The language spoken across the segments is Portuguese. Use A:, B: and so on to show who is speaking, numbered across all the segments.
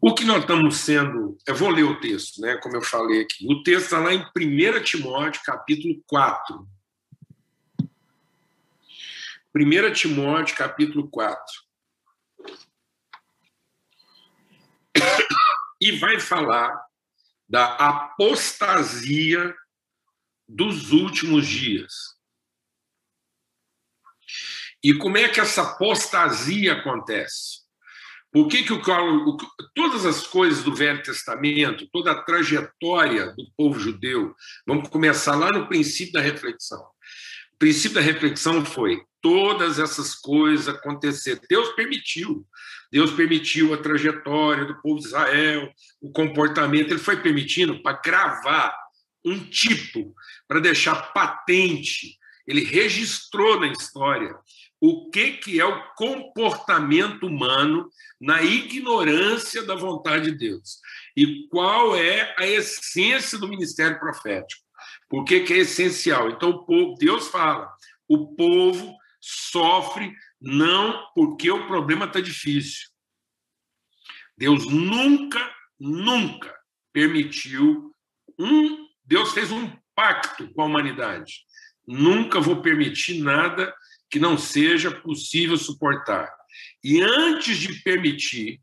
A: O que nós estamos sendo. Eu vou ler o texto, né? Como eu falei aqui. O texto está lá em 1 Timóteo, capítulo 4. 1 Timóteo, capítulo 4. E vai falar da apostasia dos últimos dias. E como é que essa apostasia acontece? Por que, que o, o, todas as coisas do Velho Testamento, toda a trajetória do povo judeu, vamos começar lá no princípio da reflexão. O princípio da reflexão foi todas essas coisas acontecer. Deus permitiu. Deus permitiu a trajetória do povo de Israel, o comportamento. Ele foi permitindo para gravar um tipo, para deixar patente. Ele registrou na história o que, que é o comportamento humano na ignorância da vontade de Deus e qual é a essência do ministério profético. Por que, que é essencial? Então, o povo, Deus fala, o povo sofre não porque o problema está difícil. Deus nunca, nunca permitiu um. Deus fez um pacto com a humanidade. Nunca vou permitir nada que não seja possível suportar. E antes de permitir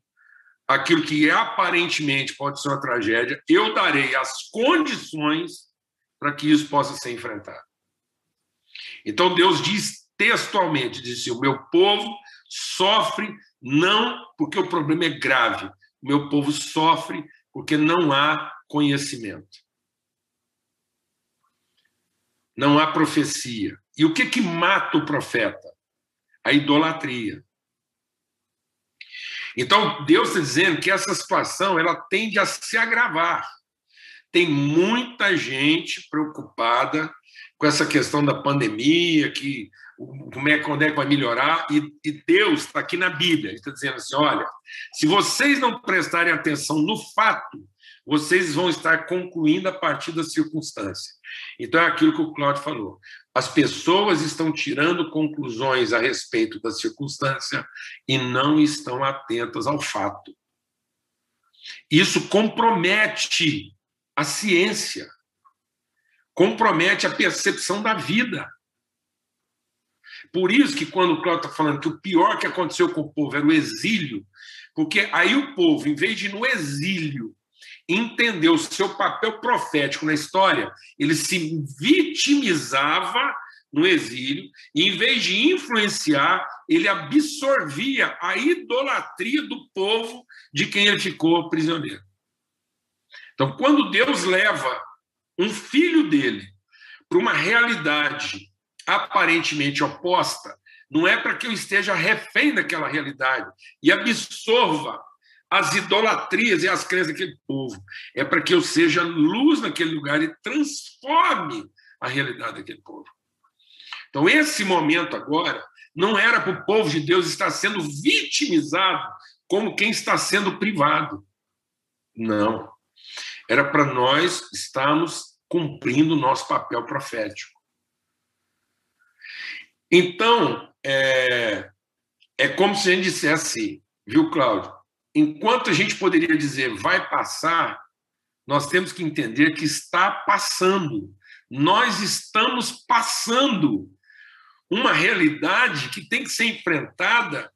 A: aquilo que aparentemente pode ser uma tragédia, eu darei as condições para que isso possa ser enfrentado. Então Deus diz textualmente, diz assim, o meu povo sofre não porque o problema é grave, o meu povo sofre porque não há conhecimento. Não há profecia. E o que, que mata o profeta? A idolatria. Então, Deus está dizendo que essa situação ela tende a se agravar. Tem muita gente preocupada com essa questão da pandemia, que como é, quando é que vai melhorar, e, e Deus está aqui na Bíblia, está dizendo assim: olha, se vocês não prestarem atenção no fato, vocês vão estar concluindo a partir da circunstância. Então é aquilo que o Cláudio falou. As pessoas estão tirando conclusões a respeito da circunstância e não estão atentas ao fato. Isso compromete a ciência, compromete a percepção da vida. Por isso que quando o Cláudio está falando que o pior que aconteceu com o povo era o exílio, porque aí o povo, em vez de ir no exílio entendeu o seu papel profético na história, ele se vitimizava no exílio, e em vez de influenciar, ele absorvia a idolatria do povo de quem ele ficou prisioneiro. Então, quando Deus leva um filho dele para uma realidade aparentemente oposta, não é para que eu esteja refém daquela realidade e absorva as idolatrias e as crenças daquele povo. É para que eu seja luz naquele lugar e transforme a realidade daquele povo. Então, esse momento agora não era para o povo de Deus estar sendo vitimizado como quem está sendo privado. Não. Era para nós estarmos cumprindo o nosso papel profético. Então, é, é como se a gente dissesse, viu, Cláudio? Enquanto a gente poderia dizer vai passar, nós temos que entender que está passando. Nós estamos passando uma realidade que tem que ser enfrentada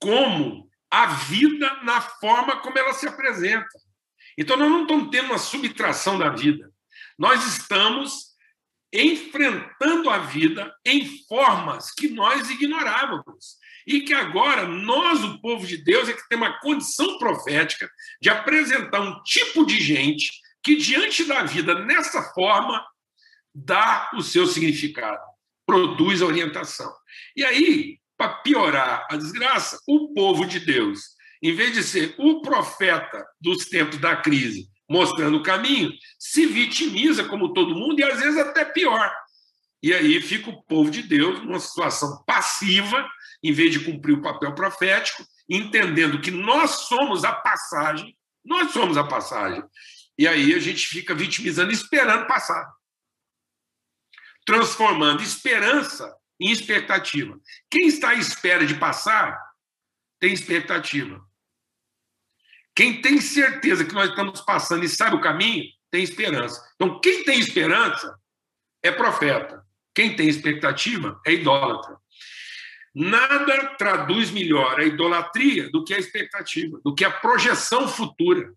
A: como a vida na forma como ela se apresenta. Então, nós não estamos tendo uma subtração da vida. Nós estamos enfrentando a vida em formas que nós ignorávamos e que agora nós, o povo de Deus, é que tem uma condição profética de apresentar um tipo de gente que, diante da vida nessa forma, dá o seu significado, produz a orientação. E aí, para piorar a desgraça, o povo de Deus, em vez de ser o profeta dos tempos da crise, mostrando o caminho, se vitimiza como todo mundo e às vezes até pior. E aí fica o povo de Deus numa situação passiva, em vez de cumprir o papel profético, entendendo que nós somos a passagem, nós somos a passagem. E aí a gente fica vitimizando, esperando passar. Transformando esperança em expectativa. Quem está à espera de passar tem expectativa. Quem tem certeza que nós estamos passando e sabe o caminho, tem esperança. Então, quem tem esperança é profeta. Quem tem expectativa é idólatra. Nada traduz melhor a idolatria do que a expectativa, do que a projeção futura.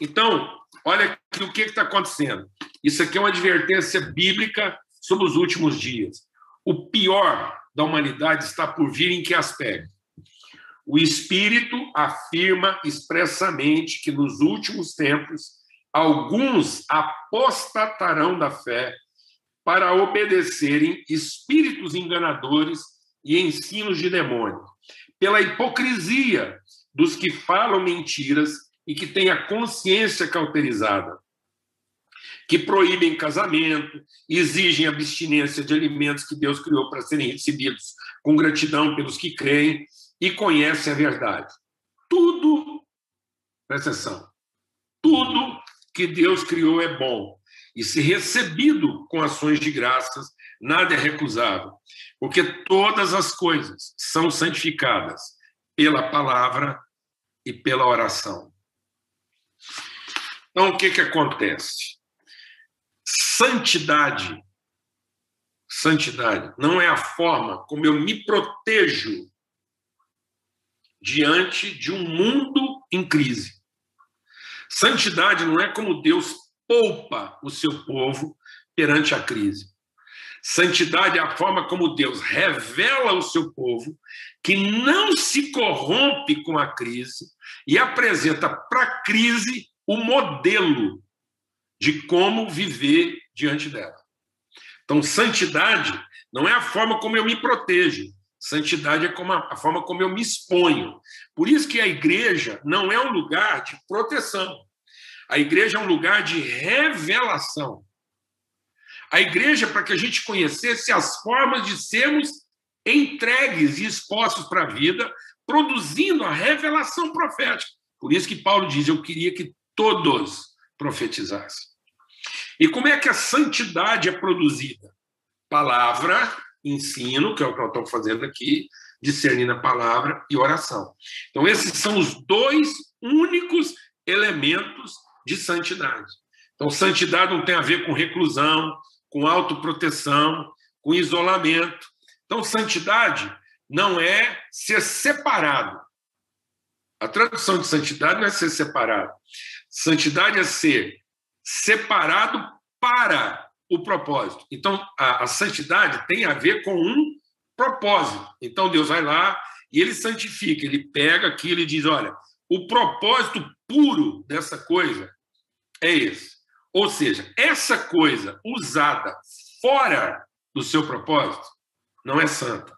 A: Então, olha o que está acontecendo. Isso aqui é uma advertência bíblica sobre os últimos dias. O pior da humanidade está por vir em que aspecto? O Espírito afirma expressamente que nos últimos tempos alguns apostatarão da fé para obedecerem espíritos enganadores e ensinos de demônio, pela hipocrisia dos que falam mentiras e que têm a consciência cauterizada, que proíbem casamento, exigem abstinência de alimentos que Deus criou para serem recebidos com gratidão pelos que creem e conhecem a verdade. Tudo, presta atenção, tudo que Deus criou é bom, e se recebido com ações de graças, nada é recusável, porque todas as coisas são santificadas pela palavra e pela oração. Então, o que, que acontece? Santidade, santidade não é a forma como eu me protejo diante de um mundo em crise. Santidade não é como Deus poupa o seu povo perante a crise. Santidade é a forma como Deus revela ao seu povo que não se corrompe com a crise e apresenta para a crise o modelo de como viver diante dela. Então, santidade não é a forma como eu me protejo, santidade é como a, a forma como eu me exponho. Por isso que a igreja não é um lugar de proteção. A igreja é um lugar de revelação. A igreja, para que a gente conhecesse as formas de sermos entregues e expostos para a vida, produzindo a revelação profética. Por isso que Paulo diz: Eu queria que todos profetizassem. E como é que a santidade é produzida? Palavra, ensino, que é o que eu estou fazendo aqui, discernindo a palavra e oração. Então, esses são os dois únicos elementos de santidade. Então, santidade não tem a ver com reclusão, com autoproteção, com isolamento. Então, santidade não é ser separado. A tradução de santidade não é ser separado. Santidade é ser separado para o propósito. Então, a, a santidade tem a ver com um propósito. Então, Deus vai lá e ele santifica, ele pega aquilo e diz: olha, o propósito puro dessa coisa é esse. Ou seja, essa coisa usada fora do seu propósito não é santa.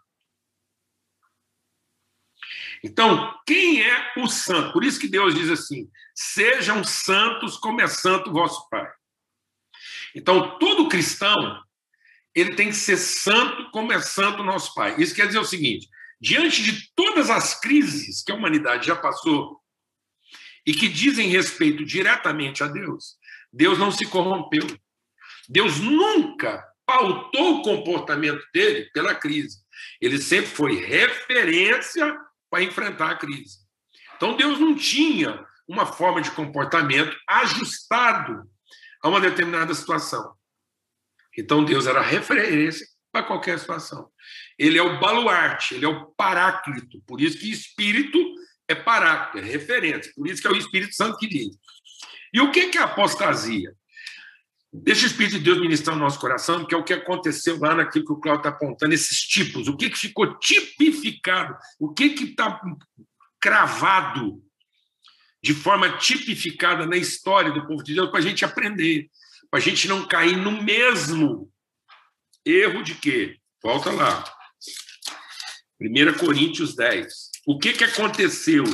A: Então, quem é o santo? Por isso que Deus diz assim: sejam santos como é santo vosso Pai. Então, todo cristão, ele tem que ser santo como é santo nosso Pai. Isso quer dizer o seguinte: diante de todas as crises que a humanidade já passou e que dizem respeito diretamente a Deus, Deus não se corrompeu. Deus nunca pautou o comportamento dele pela crise. Ele sempre foi referência para enfrentar a crise. Então Deus não tinha uma forma de comportamento ajustado a uma determinada situação. Então Deus era referência para qualquer situação. Ele é o baluarte, ele é o paráclito. Por isso que espírito é paráclito, é referência. Por isso que é o Espírito Santo que diz. E o que é apostasia? Deixa o Espírito de Deus ministrar no nosso coração, que é o que aconteceu lá naquilo que o Cláudio está apontando, esses tipos, o que, que ficou tipificado, o que está cravado de forma tipificada na história do povo de Deus, para a gente aprender, para a gente não cair no mesmo erro de quê? Volta lá. 1 Coríntios 10. O que, que aconteceu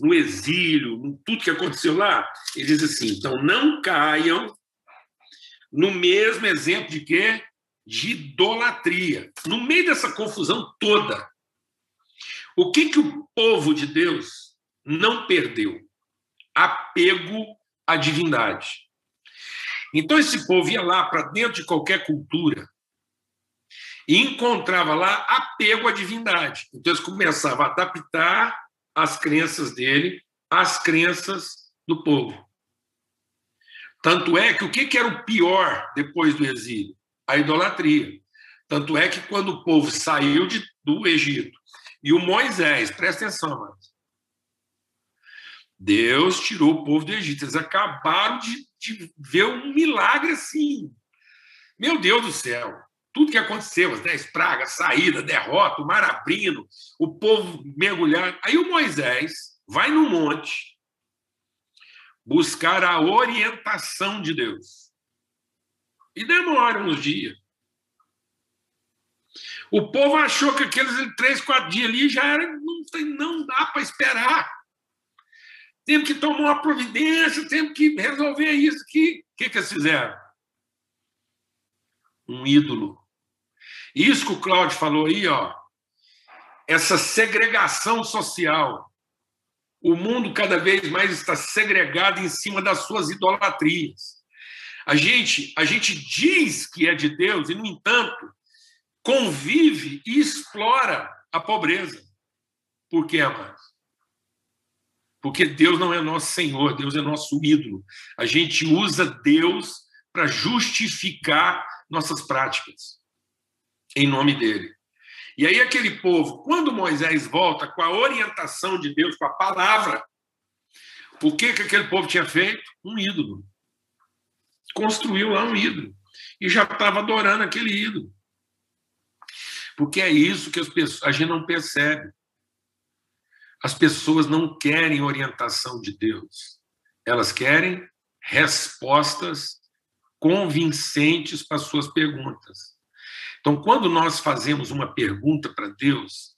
A: no exílio, tudo que aconteceu lá? Ele diz assim: então não caiam no mesmo exemplo de quê? De idolatria. No meio dessa confusão toda, o que, que o povo de Deus não perdeu? Apego à divindade. Então, esse povo ia lá para dentro de qualquer cultura e encontrava lá apego à divindade. Então, eles começavam a adaptar as crenças dele as crenças do povo. Tanto é que o que era o pior depois do exílio? A idolatria. Tanto é que quando o povo saiu de, do Egito e o Moisés, presta atenção, Deus tirou o povo do Egito. Eles acabaram de, de ver um milagre assim. Meu Deus do céu tudo que aconteceu, as dez pragas, saída, derrota, o mar abrindo, o povo mergulhando. Aí o Moisés vai no monte buscar a orientação de Deus. E demora uns dias. O povo achou que aqueles três, quatro dias ali já era. Não, não dá para esperar. Temos que tomar uma providência, temos que resolver isso. O que, que eles fizeram? Um ídolo isso que o Cláudio falou aí, ó, essa segregação social. O mundo cada vez mais está segregado em cima das suas idolatrias. A gente, a gente diz que é de Deus e, no entanto, convive e explora a pobreza. Por quê, amados? Porque Deus não é nosso Senhor, Deus é nosso ídolo. A gente usa Deus para justificar nossas práticas em nome dele. E aí, aquele povo, quando Moisés volta com a orientação de Deus, com a palavra, o que, que aquele povo tinha feito? Um ídolo. Construiu lá um ídolo. E já estava adorando aquele ídolo. Porque é isso que as pessoas, a gente não percebe. As pessoas não querem orientação de Deus. Elas querem respostas convincentes para suas perguntas. Então, quando nós fazemos uma pergunta para Deus,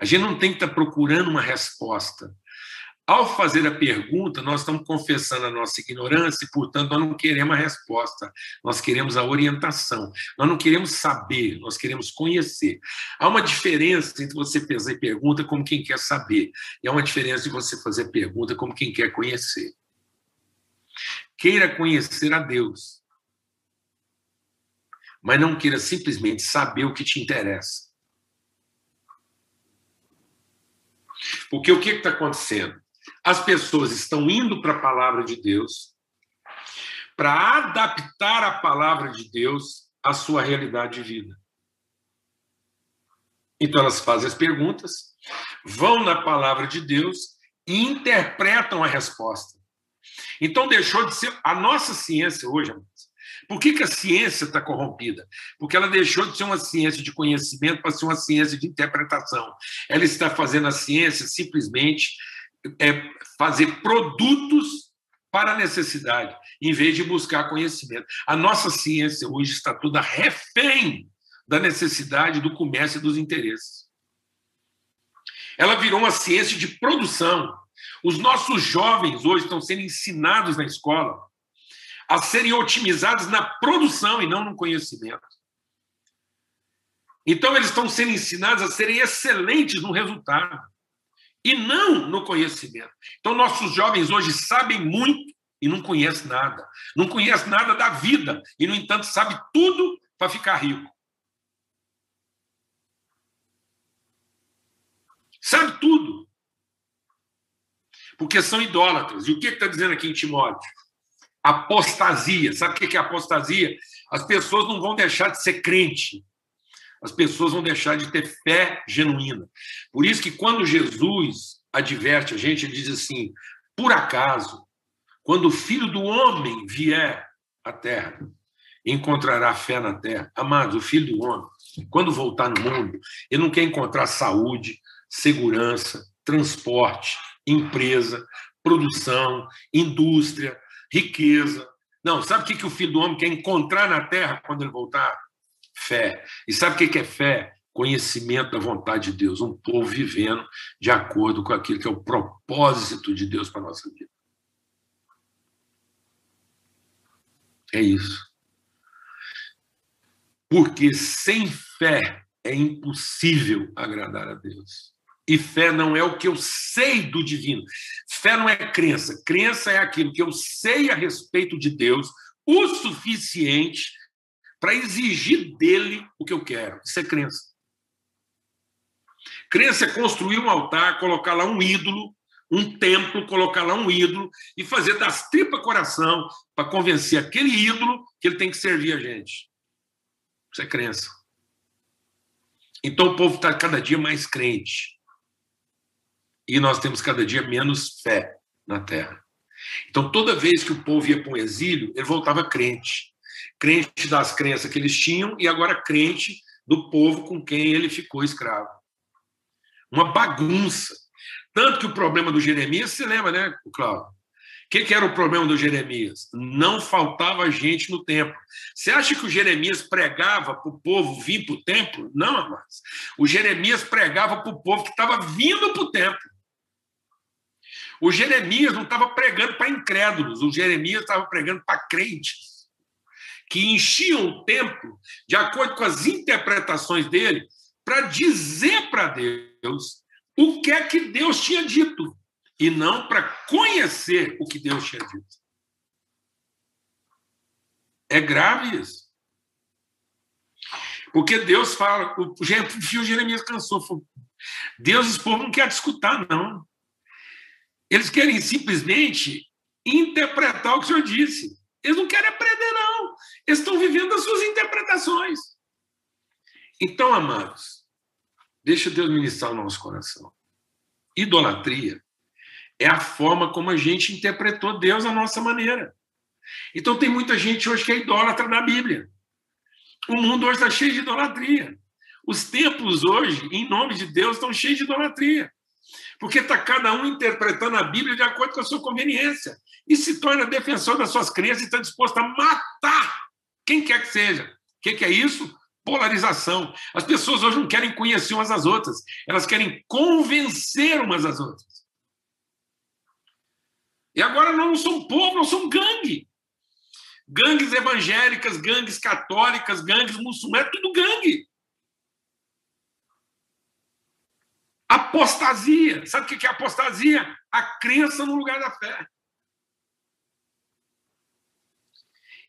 A: a gente não tem que estar procurando uma resposta. Ao fazer a pergunta, nós estamos confessando a nossa ignorância e, portanto, nós não queremos a resposta, nós queremos a orientação. Nós não queremos saber, nós queremos conhecer. Há uma diferença entre você fazer pergunta como quem quer saber, e há uma diferença de você fazer pergunta como quem quer conhecer. Queira conhecer a Deus mas não queira simplesmente saber o que te interessa. Porque o que está acontecendo? As pessoas estão indo para a palavra de Deus para adaptar a palavra de Deus à sua realidade de vida. Então elas fazem as perguntas, vão na palavra de Deus e interpretam a resposta. Então deixou de ser a nossa ciência hoje, por que, que a ciência está corrompida? Porque ela deixou de ser uma ciência de conhecimento para ser uma ciência de interpretação. Ela está fazendo a ciência simplesmente é, fazer produtos para a necessidade, em vez de buscar conhecimento. A nossa ciência hoje está toda refém da necessidade do comércio e dos interesses. Ela virou uma ciência de produção. Os nossos jovens hoje estão sendo ensinados na escola a serem otimizados na produção e não no conhecimento. Então, eles estão sendo ensinados a serem excelentes no resultado e não no conhecimento. Então, nossos jovens hoje sabem muito e não conhecem nada. Não conhecem nada da vida e, no entanto, sabe tudo para ficar rico. Sabe tudo. Porque são idólatras. E o que está dizendo aqui em Timóteo? Apostasia. Sabe o que é apostasia? As pessoas não vão deixar de ser crente. As pessoas vão deixar de ter fé genuína. Por isso que quando Jesus adverte a gente, ele diz assim: por acaso, quando o filho do homem vier à terra, encontrará fé na terra. Amados, o filho do homem, quando voltar no mundo, ele não quer encontrar saúde, segurança, transporte, empresa, produção, indústria, riqueza. Não, sabe o que, que o filho do homem quer encontrar na terra quando ele voltar? Fé. E sabe o que, que é fé? Conhecimento da vontade de Deus, um povo vivendo de acordo com aquilo que é o propósito de Deus para a nossa vida. É isso. Porque sem fé é impossível agradar a Deus. E fé não é o que eu sei do divino. Fé não é crença. Crença é aquilo que eu sei a respeito de Deus o suficiente para exigir dele o que eu quero. Isso é crença. Crença é construir um altar, colocar lá um ídolo, um templo, colocar lá um ídolo e fazer das tripas coração para convencer aquele ídolo que ele tem que servir a gente. Isso é crença. Então o povo está cada dia mais crente. E nós temos cada dia menos fé na terra. Então, toda vez que o povo ia para um exílio, ele voltava crente. Crente das crenças que eles tinham e agora crente do povo com quem ele ficou escravo. Uma bagunça. Tanto que o problema do Jeremias, você lembra, né, Cláudio? O que, que, era o problema do Jeremias? Não faltava gente no templo. Você acha que o Jeremias pregava para o povo vir para o templo? Não, amados. O Jeremias pregava para o povo que estava vindo para o templo. O Jeremias não estava pregando para incrédulos, o Jeremias estava pregando para crentes que enchiam o templo de acordo com as interpretações dele para dizer para Deus o que é que Deus tinha dito e não para conhecer o que Deus tinha dito. É grave isso. Porque Deus fala, o Jeremias cansou. Deus, esse povo não quer discutir, não. Eles querem simplesmente interpretar o que o senhor disse. Eles não querem aprender, não. Eles estão vivendo as suas interpretações. Então, amados, deixa Deus ministrar o nosso coração. Idolatria é a forma como a gente interpretou Deus à nossa maneira. Então, tem muita gente hoje que é idólatra na Bíblia. O mundo hoje está cheio de idolatria. Os templos hoje, em nome de Deus, estão cheios de idolatria porque está cada um interpretando a Bíblia de acordo com a sua conveniência e se torna defensor das suas crenças e está disposto a matar quem quer que seja. O que, que é isso? Polarização. As pessoas hoje não querem conhecer umas às outras, elas querem convencer umas às outras. E agora não são povo, não são gangue. Gangues evangélicas, gangues católicas, gangues muçulmanas, tudo gangue. Apostasia. Sabe o que é apostasia? A crença no lugar da fé.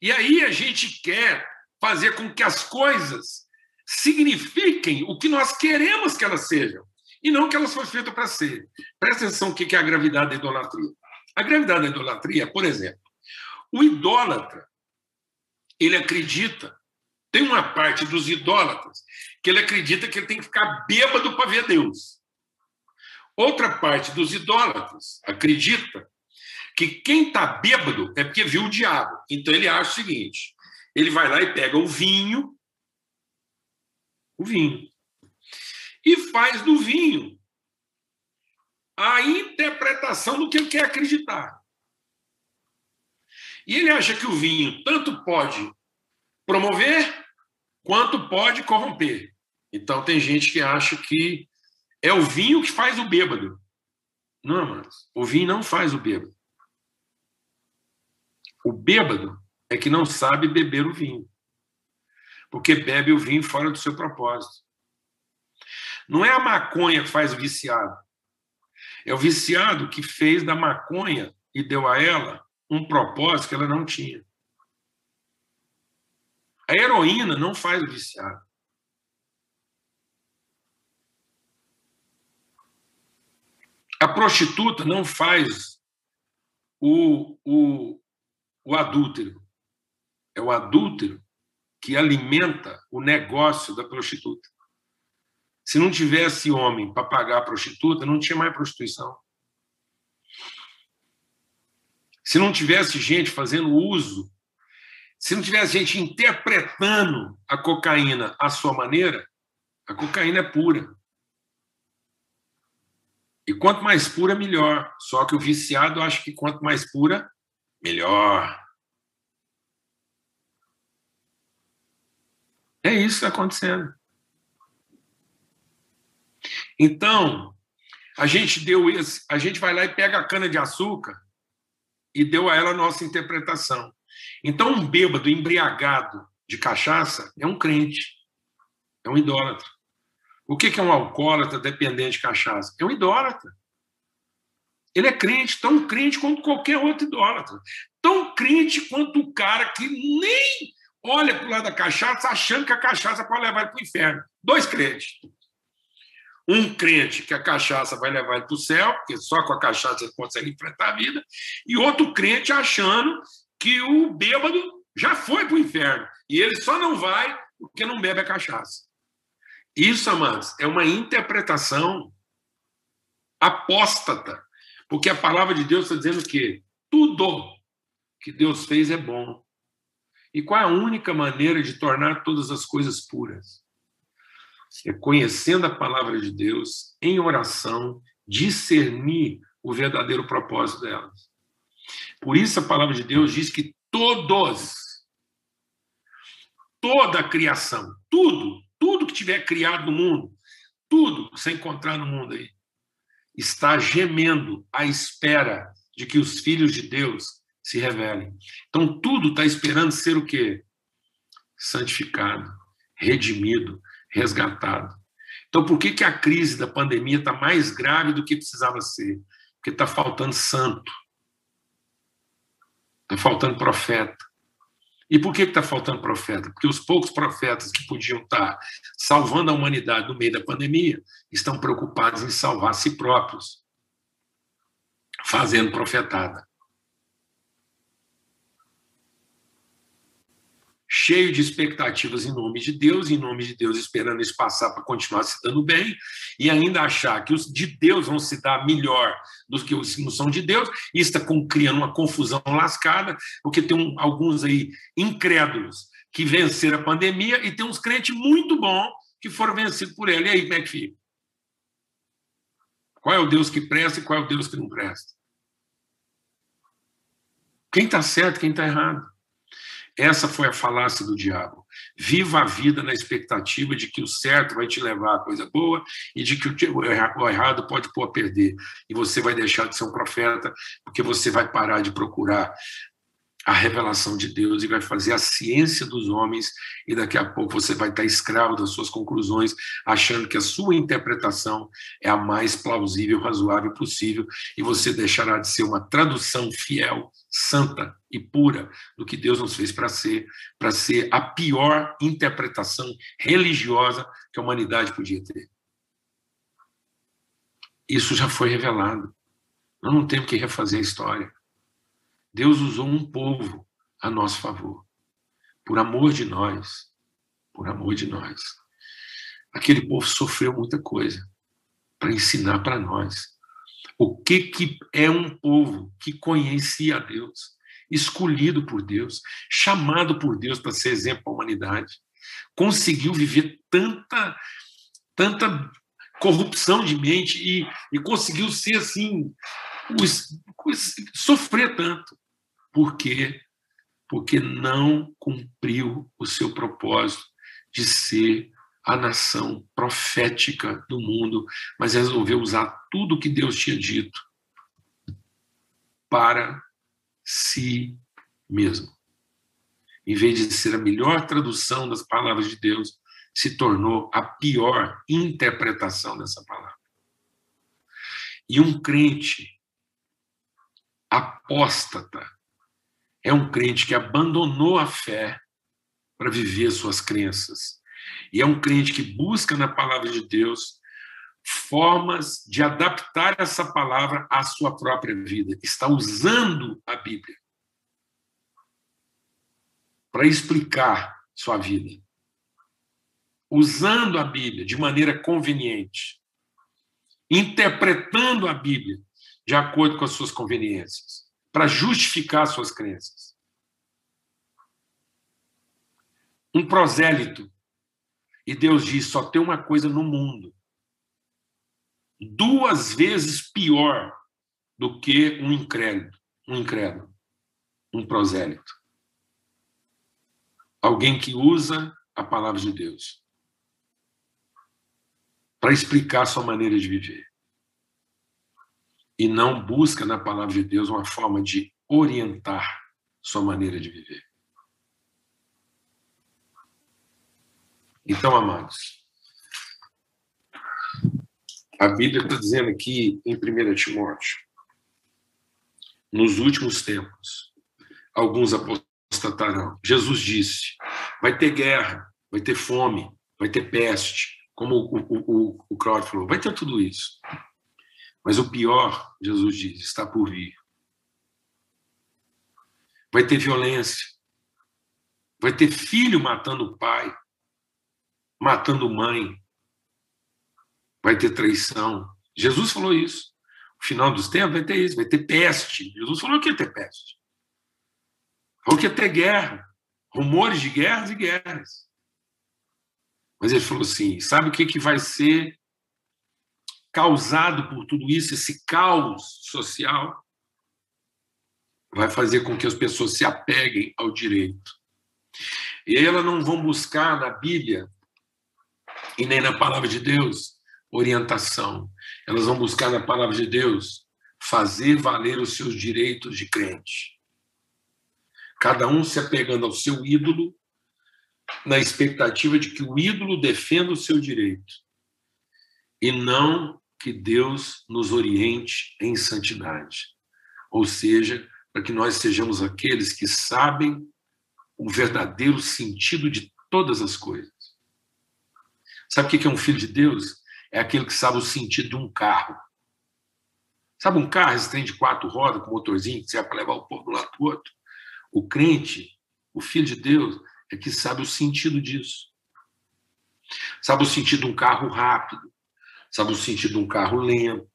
A: E aí a gente quer fazer com que as coisas signifiquem o que nós queremos que elas sejam, e não que elas foram feitas para ser. Presta atenção o que é a gravidade da idolatria. A gravidade da idolatria, por exemplo, o idólatra, ele acredita, tem uma parte dos idólatras que ele acredita que ele tem que ficar bêbado para ver Deus. Outra parte dos idólatras acredita que quem está bêbado é porque viu o diabo. Então ele acha o seguinte: ele vai lá e pega o vinho, o vinho, e faz do vinho a interpretação do que ele quer acreditar. E ele acha que o vinho tanto pode promover quanto pode corromper. Então tem gente que acha que é o vinho que faz o bêbado. Não, mas o vinho não faz o bêbado. O bêbado é que não sabe beber o vinho. Porque bebe o vinho fora do seu propósito. Não é a maconha que faz o viciado. É o viciado que fez da maconha e deu a ela um propósito que ela não tinha. A heroína não faz o viciado. A prostituta não faz o, o, o adúltero. É o adúltero que alimenta o negócio da prostituta. Se não tivesse homem para pagar a prostituta, não tinha mais prostituição. Se não tivesse gente fazendo uso, se não tivesse gente interpretando a cocaína à sua maneira, a cocaína é pura. E quanto mais pura, melhor. Só que o viciado acha que quanto mais pura, melhor. É isso que está acontecendo. Então, a gente deu esse, a gente vai lá e pega a cana de açúcar e deu a ela a nossa interpretação. Então, um bêbado embriagado de cachaça é um crente, é um idólatra. O que é um alcoólatra dependente de cachaça? É um idólatra. Ele é crente, tão crente quanto qualquer outro idólatra. Tão crente quanto o cara que nem olha para o lado da cachaça achando que a cachaça pode levar ele para o inferno. Dois crentes. Um crente que a cachaça vai levar ele para o céu, porque só com a cachaça ele consegue enfrentar a vida, e outro crente achando que o bêbado já foi para o inferno e ele só não vai porque não bebe a cachaça. Isso, amados, é uma interpretação apóstata, porque a palavra de Deus está dizendo que tudo que Deus fez é bom. E qual é a única maneira de tornar todas as coisas puras? É conhecendo a palavra de Deus, em oração, discernir o verdadeiro propósito delas. Por isso a palavra de Deus diz que todos, toda a criação, tudo, tudo que tiver criado no mundo, tudo que você encontrar no mundo aí, está gemendo à espera de que os filhos de Deus se revelem. Então tudo está esperando ser o quê? Santificado, redimido, resgatado. Então por que, que a crise da pandemia está mais grave do que precisava ser? Porque está faltando santo. Está faltando profeta. E por que está faltando profeta? Porque os poucos profetas que podiam estar salvando a humanidade no meio da pandemia estão preocupados em salvar si próprios, fazendo profetada. Cheio de expectativas em nome de Deus, em nome de Deus, esperando isso passar para continuar se dando bem, e ainda achar que os de Deus vão se dar melhor do que os que não são de Deus, e está criando uma confusão lascada, porque tem um, alguns aí incrédulos que venceram a pandemia, e tem uns crentes muito bons que foram vencidos por ela. E aí, como é que fica? Qual é o Deus que presta e qual é o Deus que não presta? Quem está certo, quem está errado? Essa foi a falácia do diabo. Viva a vida na expectativa de que o certo vai te levar a coisa boa e de que o errado pode pôr a perder. E você vai deixar de ser um profeta, porque você vai parar de procurar a revelação de Deus e vai fazer a ciência dos homens, e daqui a pouco você vai estar escravo das suas conclusões, achando que a sua interpretação é a mais plausível, razoável possível, e você deixará de ser uma tradução fiel, santa e pura do que Deus nos fez para ser, para ser a pior interpretação religiosa que a humanidade podia ter. Isso já foi revelado. Nós não temos que refazer a história. Deus usou um povo a nosso favor, por amor de nós, por amor de nós. Aquele povo sofreu muita coisa para ensinar para nós o que, que é um povo que conhecia a Deus, escolhido por Deus, chamado por Deus para ser exemplo para a humanidade, conseguiu viver tanta, tanta corrupção de mente e, e conseguiu ser assim, os, os, sofrer tanto. Por quê? Porque não cumpriu o seu propósito de ser a nação profética do mundo, mas resolveu usar tudo que Deus tinha dito para si mesmo. Em vez de ser a melhor tradução das palavras de Deus, se tornou a pior interpretação dessa palavra. E um crente apóstata é um crente que abandonou a fé para viver suas crenças. E é um crente que busca na palavra de Deus formas de adaptar essa palavra à sua própria vida. Está usando a Bíblia para explicar sua vida. Usando a Bíblia de maneira conveniente. Interpretando a Bíblia de acordo com as suas conveniências para justificar suas crenças. Um prosélito. E Deus diz: só tem uma coisa no mundo. Duas vezes pior do que um incrédulo, um incrédulo, um prosélito. Alguém que usa a palavra de Deus para explicar sua maneira de viver e não busca na palavra de Deus uma forma de orientar sua maneira de viver. Então, amados, a Bíblia está dizendo aqui em 1 Timóteo, nos últimos tempos, alguns apostatarão. Jesus disse: vai ter guerra, vai ter fome, vai ter peste, como o, o, o, o Claudio falou, vai ter tudo isso. Mas o pior, Jesus diz, está por vir. Vai ter violência. Vai ter filho matando o pai, matando mãe. Vai ter traição. Jesus falou isso. No final dos tempos vai ter isso, vai ter peste. Jesus falou que ia ter peste. Falou que ia ter guerra. Rumores de guerras e guerras. Mas ele falou assim: sabe o que, que vai ser causado por tudo isso, esse caos social? Vai fazer com que as pessoas se apeguem ao direito. E elas não vão buscar na Bíblia e nem na palavra de Deus orientação. Elas vão buscar na palavra de Deus fazer valer os seus direitos de crente. Cada um se apegando ao seu ídolo na expectativa de que o ídolo defenda o seu direito e não que Deus nos oriente em santidade. Ou seja, para que nós sejamos aqueles que sabem o verdadeiro sentido de todas as coisas. Sabe o que é um filho de Deus? É aquele que sabe o sentido de um carro. Sabe um carro, esse trem de quatro rodas, com motorzinho, que serve para levar o povo do lado do outro? O crente, o filho de Deus, é que sabe o sentido disso. Sabe o sentido de um carro rápido, sabe o sentido de um carro lento,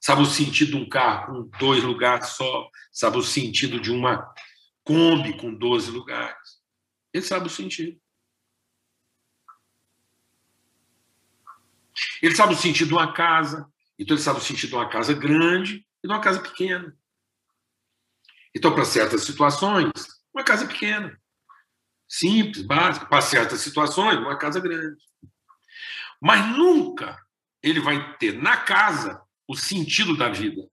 A: sabe o sentido de um carro com dois lugares só, sabe o sentido de uma Kombi com 12 lugares. Ele sabe o sentido. Ele sabe o sentido de uma casa, então ele sabe o sentido de uma casa grande e de uma casa pequena. Então, para certas situações, uma casa pequena simples, básica, para certas situações, uma casa grande. Mas nunca ele vai ter na casa o sentido da vida.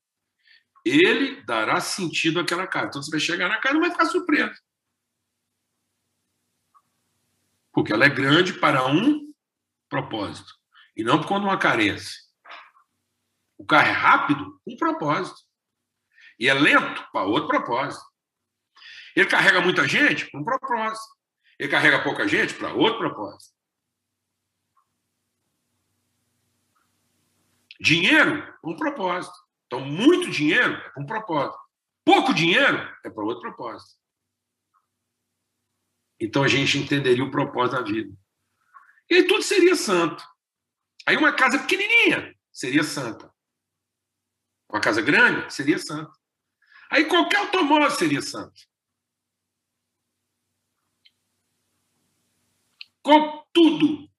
A: Ele dará sentido àquela casa. Então você vai chegar na casa e vai ficar surpreso. Porque ela é grande para um propósito e não por conta uma carência. O carro é rápido, um propósito. E é lento para outro propósito. Ele carrega muita gente, um propósito. Ele carrega pouca gente para outro propósito. Dinheiro, um propósito. Então, muito dinheiro é para um propósito. Pouco dinheiro é para outro propósito. Então a gente entenderia o propósito da vida. E aí tudo seria santo. Aí uma casa pequenininha seria santa. Uma casa grande seria santa. Aí qualquer automóvel seria santo. com tudo.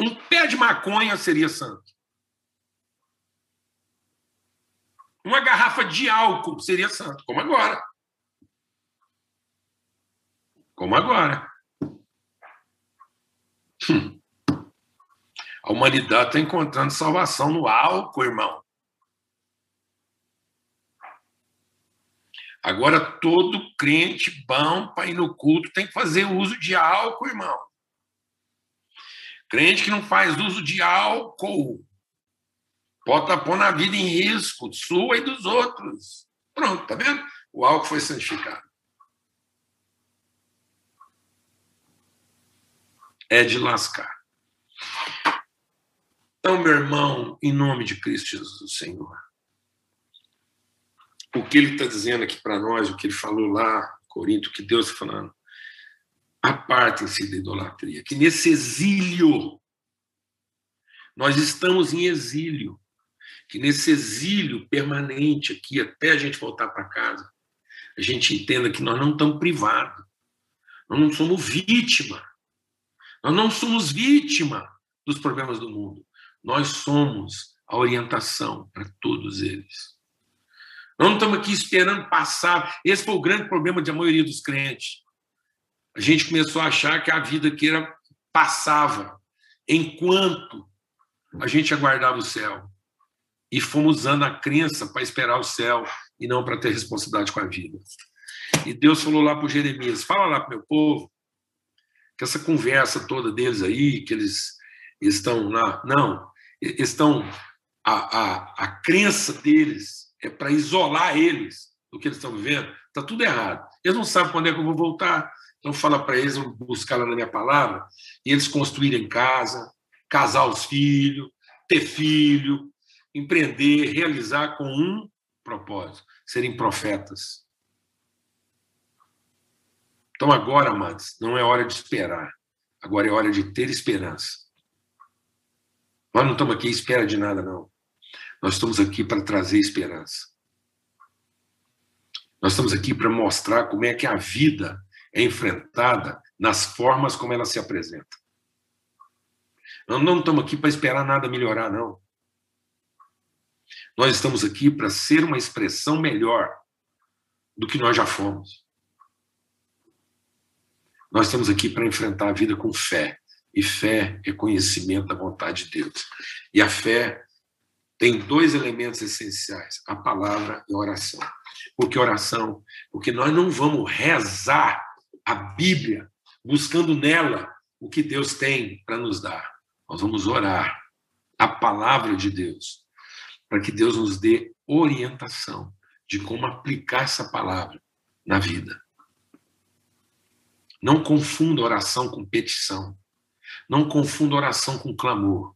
A: Um pé de maconha seria santo. Uma garrafa de álcool seria santo, como agora. Como agora. Hum. A humanidade está encontrando salvação no álcool, irmão. Agora, todo crente bom para ir no culto tem que fazer uso de álcool, irmão. Crente que não faz uso de álcool pode estar pondo a vida em risco, sua e dos outros. Pronto, tá vendo? O álcool foi santificado. É de lascar. Então, meu irmão, em nome de Cristo Jesus, Senhor o que ele está dizendo aqui para nós, o que ele falou lá, Corinto, o que Deus está falando. Apartem-se da idolatria, que nesse exílio, nós estamos em exílio, que nesse exílio permanente aqui, até a gente voltar para casa, a gente entenda que nós não estamos privados, nós não somos vítima, nós não somos vítima dos problemas do mundo, nós somos a orientação para todos eles. Nós não estamos aqui esperando passar. Esse foi o grande problema da maioria dos crentes. A gente começou a achar que a vida aqui era, passava enquanto a gente aguardava o céu. E fomos usando a crença para esperar o céu e não para ter responsabilidade com a vida. E Deus falou lá para Jeremias: fala lá para meu povo que essa conversa toda deles aí, que eles estão lá. Não, estão. A, a, a crença deles é para isolar eles do que eles estão vivendo, está tudo errado. Eles não sabem quando é que eu vou voltar, Então fala para eles buscar lá na minha palavra e eles construírem casa, casar os filhos, ter filho, empreender, realizar com um propósito, serem profetas. Então agora, amados, não é hora de esperar. Agora é hora de ter esperança. Nós não estamos aqui à espera de nada, não. Nós estamos aqui para trazer esperança. Nós estamos aqui para mostrar como é que a vida é enfrentada nas formas como ela se apresenta. Nós não estamos aqui para esperar nada melhorar, não. Nós estamos aqui para ser uma expressão melhor do que nós já fomos. Nós estamos aqui para enfrentar a vida com fé. E fé é conhecimento da vontade de Deus. E a fé tem dois elementos essenciais: a palavra e a oração. Por que oração? Porque nós não vamos rezar a Bíblia buscando nela o que Deus tem para nos dar. Nós vamos orar a palavra de Deus para que Deus nos dê orientação de como aplicar essa palavra na vida. Não confunda oração com petição. Não confunda oração com clamor.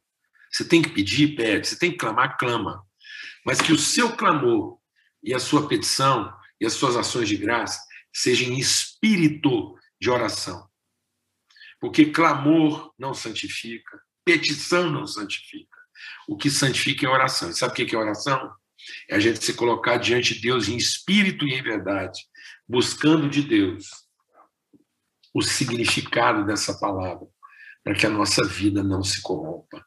A: Você tem que pedir, pede. Você tem que clamar, clama. Mas que o seu clamor e a sua petição e as suas ações de graça sejam em espírito de oração. Porque clamor não santifica, petição não santifica. O que santifica é oração. E sabe o que é oração? É a gente se colocar diante de Deus em espírito e em verdade, buscando de Deus o significado dessa palavra, para que a nossa vida não se corrompa,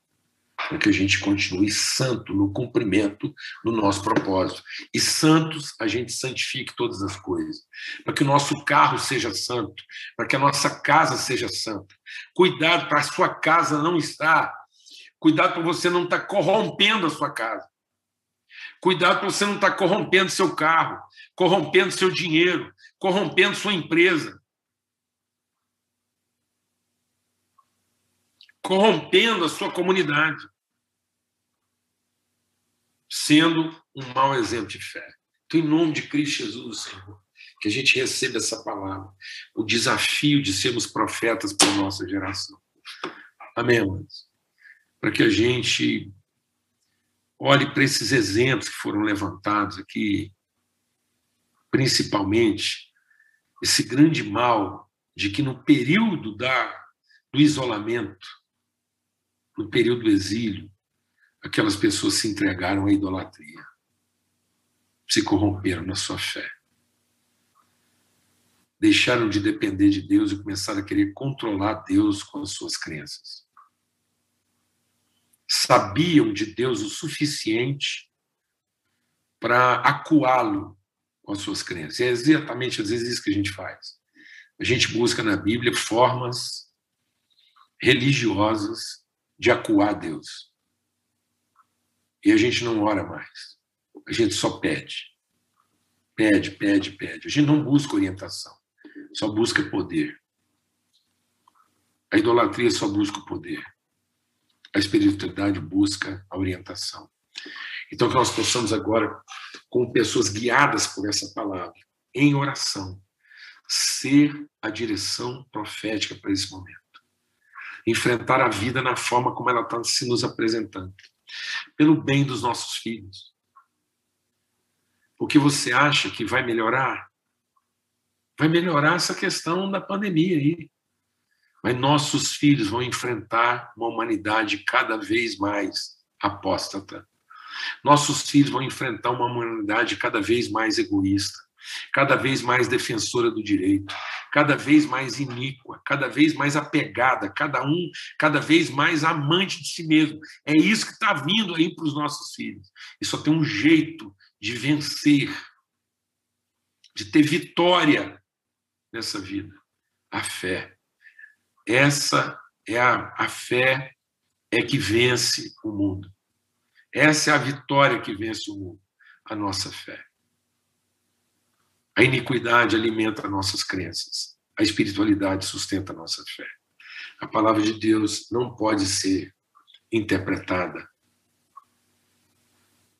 A: para que a gente continue santo no cumprimento do nosso propósito. E santos, a gente santifique todas as coisas, para que o nosso carro seja santo, para que a nossa casa seja santa. Cuidado para a sua casa não estar Cuidado para você não estar tá corrompendo a sua casa. Cuidado para você não estar tá corrompendo seu carro, corrompendo seu dinheiro, corrompendo sua empresa. Corrompendo a sua comunidade. Sendo um mau exemplo de fé. Então, em nome de Cristo Jesus, Senhor, que a gente receba essa palavra, o desafio de sermos profetas para a nossa geração. Amém, amados? Para que a gente olhe para esses exemplos que foram levantados aqui, principalmente esse grande mal de que no período da, do isolamento, no período do exílio, aquelas pessoas se entregaram à idolatria, se corromperam na sua fé. Deixaram de depender de Deus e começaram a querer controlar Deus com as suas crenças sabiam de Deus o suficiente para acuá-lo com as suas crenças. É exatamente às vezes isso que a gente faz. A gente busca na Bíblia formas religiosas de acuar Deus. E a gente não ora mais. A gente só pede. Pede, pede, pede. A gente não busca orientação, só busca poder. A idolatria só busca o poder a espiritualidade busca a orientação. Então, que nós possamos agora, com pessoas guiadas por essa palavra, em oração, ser a direção profética para esse momento. Enfrentar a vida na forma como ela está se nos apresentando, pelo bem dos nossos filhos. Porque você acha que vai melhorar? Vai melhorar essa questão da pandemia aí. Mas nossos filhos vão enfrentar uma humanidade cada vez mais apóstata. Nossos filhos vão enfrentar uma humanidade cada vez mais egoísta, cada vez mais defensora do direito, cada vez mais iníqua, cada vez mais apegada, cada um cada vez mais amante de si mesmo. É isso que está vindo aí para os nossos filhos. E só tem um jeito de vencer, de ter vitória nessa vida: a fé. Essa é a, a fé é que vence o mundo. Essa é a vitória que vence o mundo, a nossa fé. A iniquidade alimenta nossas crenças. A espiritualidade sustenta nossa fé. A palavra de Deus não pode ser interpretada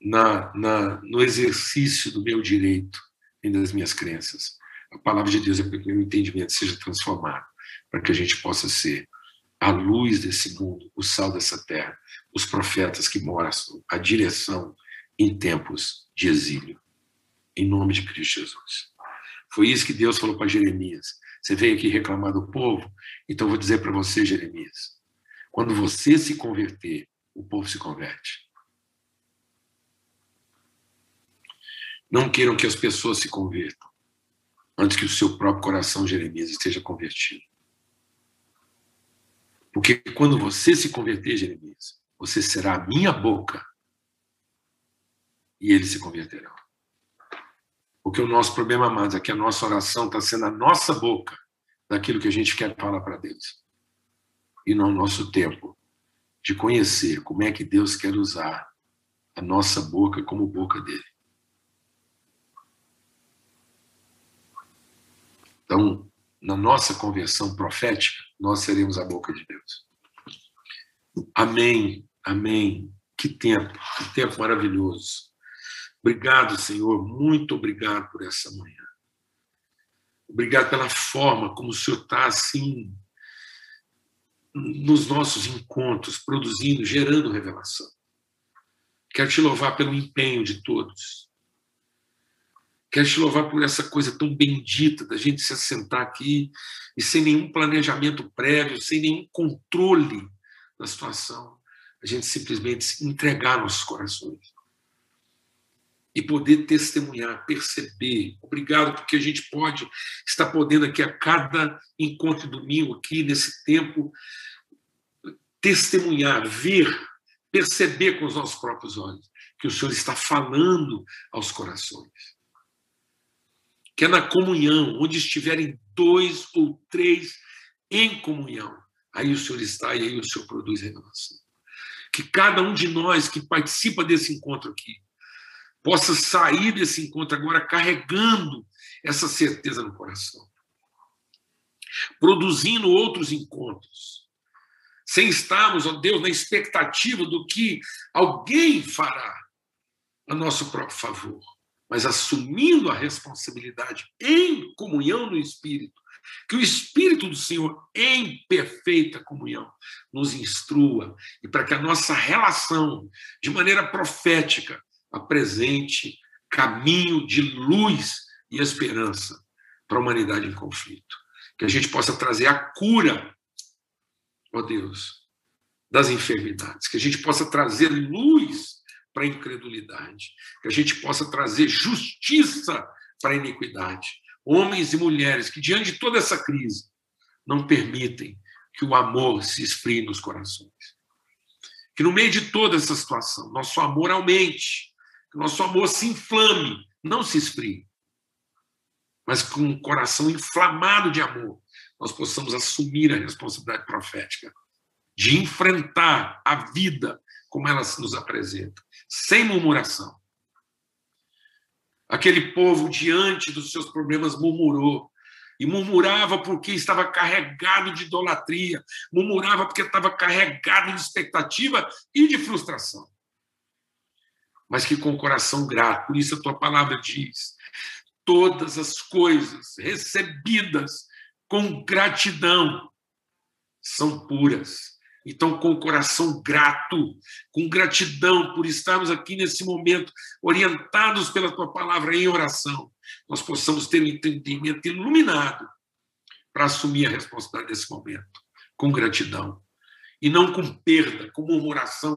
A: na, na, no exercício do meu direito e das minhas crenças, a palavra de Deus é para que o entendimento seja transformado, para que a gente possa ser a luz desse mundo, o sal dessa terra, os profetas que mostram a direção em tempos de exílio. Em nome de Cristo Jesus. Foi isso que Deus falou para Jeremias. Você veio aqui reclamar do povo, então vou dizer para você, Jeremias, quando você se converter, o povo se converte. Não queiram que as pessoas se convertam antes que o seu próprio coração, Jeremias, esteja convertido. Porque quando você se converter, Jeremias, você será a minha boca e eles se converterão. Porque o nosso problema, amados, é que a nossa oração está sendo a nossa boca daquilo que a gente quer falar para Deus. E não o nosso tempo de conhecer como é que Deus quer usar a nossa boca como boca dele. Então, na nossa conversão profética, nós seremos a boca de Deus. Amém, amém. Que tempo, que tempo maravilhoso. Obrigado, Senhor, muito obrigado por essa manhã. Obrigado pela forma como o Senhor está assim nos nossos encontros, produzindo, gerando revelação. Quero te louvar pelo empenho de todos Quero te louvar por essa coisa tão bendita da gente se assentar aqui e sem nenhum planejamento prévio, sem nenhum controle da situação, a gente simplesmente entregar nossos corações e poder testemunhar, perceber. Obrigado porque a gente pode estar podendo aqui a cada encontro domingo aqui nesse tempo testemunhar, ver, perceber com os nossos próprios olhos que o Senhor está falando aos corações que é na comunhão, onde estiverem dois ou três em comunhão. Aí o Senhor está e aí o Senhor produz revelação. Que cada um de nós que participa desse encontro aqui possa sair desse encontro agora carregando essa certeza no coração. Produzindo outros encontros. Sem estarmos, ó Deus, na expectativa do que alguém fará a nosso próprio favor mas assumindo a responsabilidade em comunhão no Espírito, que o Espírito do Senhor, em perfeita comunhão, nos instrua e para que a nossa relação, de maneira profética, apresente caminho de luz e esperança para a humanidade em conflito. Que a gente possa trazer a cura, ó Deus, das enfermidades, que a gente possa trazer luz para a incredulidade, que a gente possa trazer justiça para a iniquidade. Homens e mulheres que, diante de toda essa crise, não permitem que o amor se esfrie nos corações. Que no meio de toda essa situação, nosso amor aumente, que nosso amor se inflame, não se esfrie, mas com um coração inflamado de amor, nós possamos assumir a responsabilidade profética de enfrentar a vida como ela nos apresenta, sem murmuração. Aquele povo, diante dos seus problemas, murmurou. E murmurava porque estava carregado de idolatria, murmurava porque estava carregado de expectativa e de frustração. Mas que com o coração grato, por isso a tua palavra diz: todas as coisas recebidas com gratidão são puras então, com o coração grato, com gratidão por estarmos aqui nesse momento, orientados pela tua palavra em oração, nós possamos ter um entendimento iluminado para assumir a responsabilidade desse momento, com gratidão. E não com perda, com murmuração,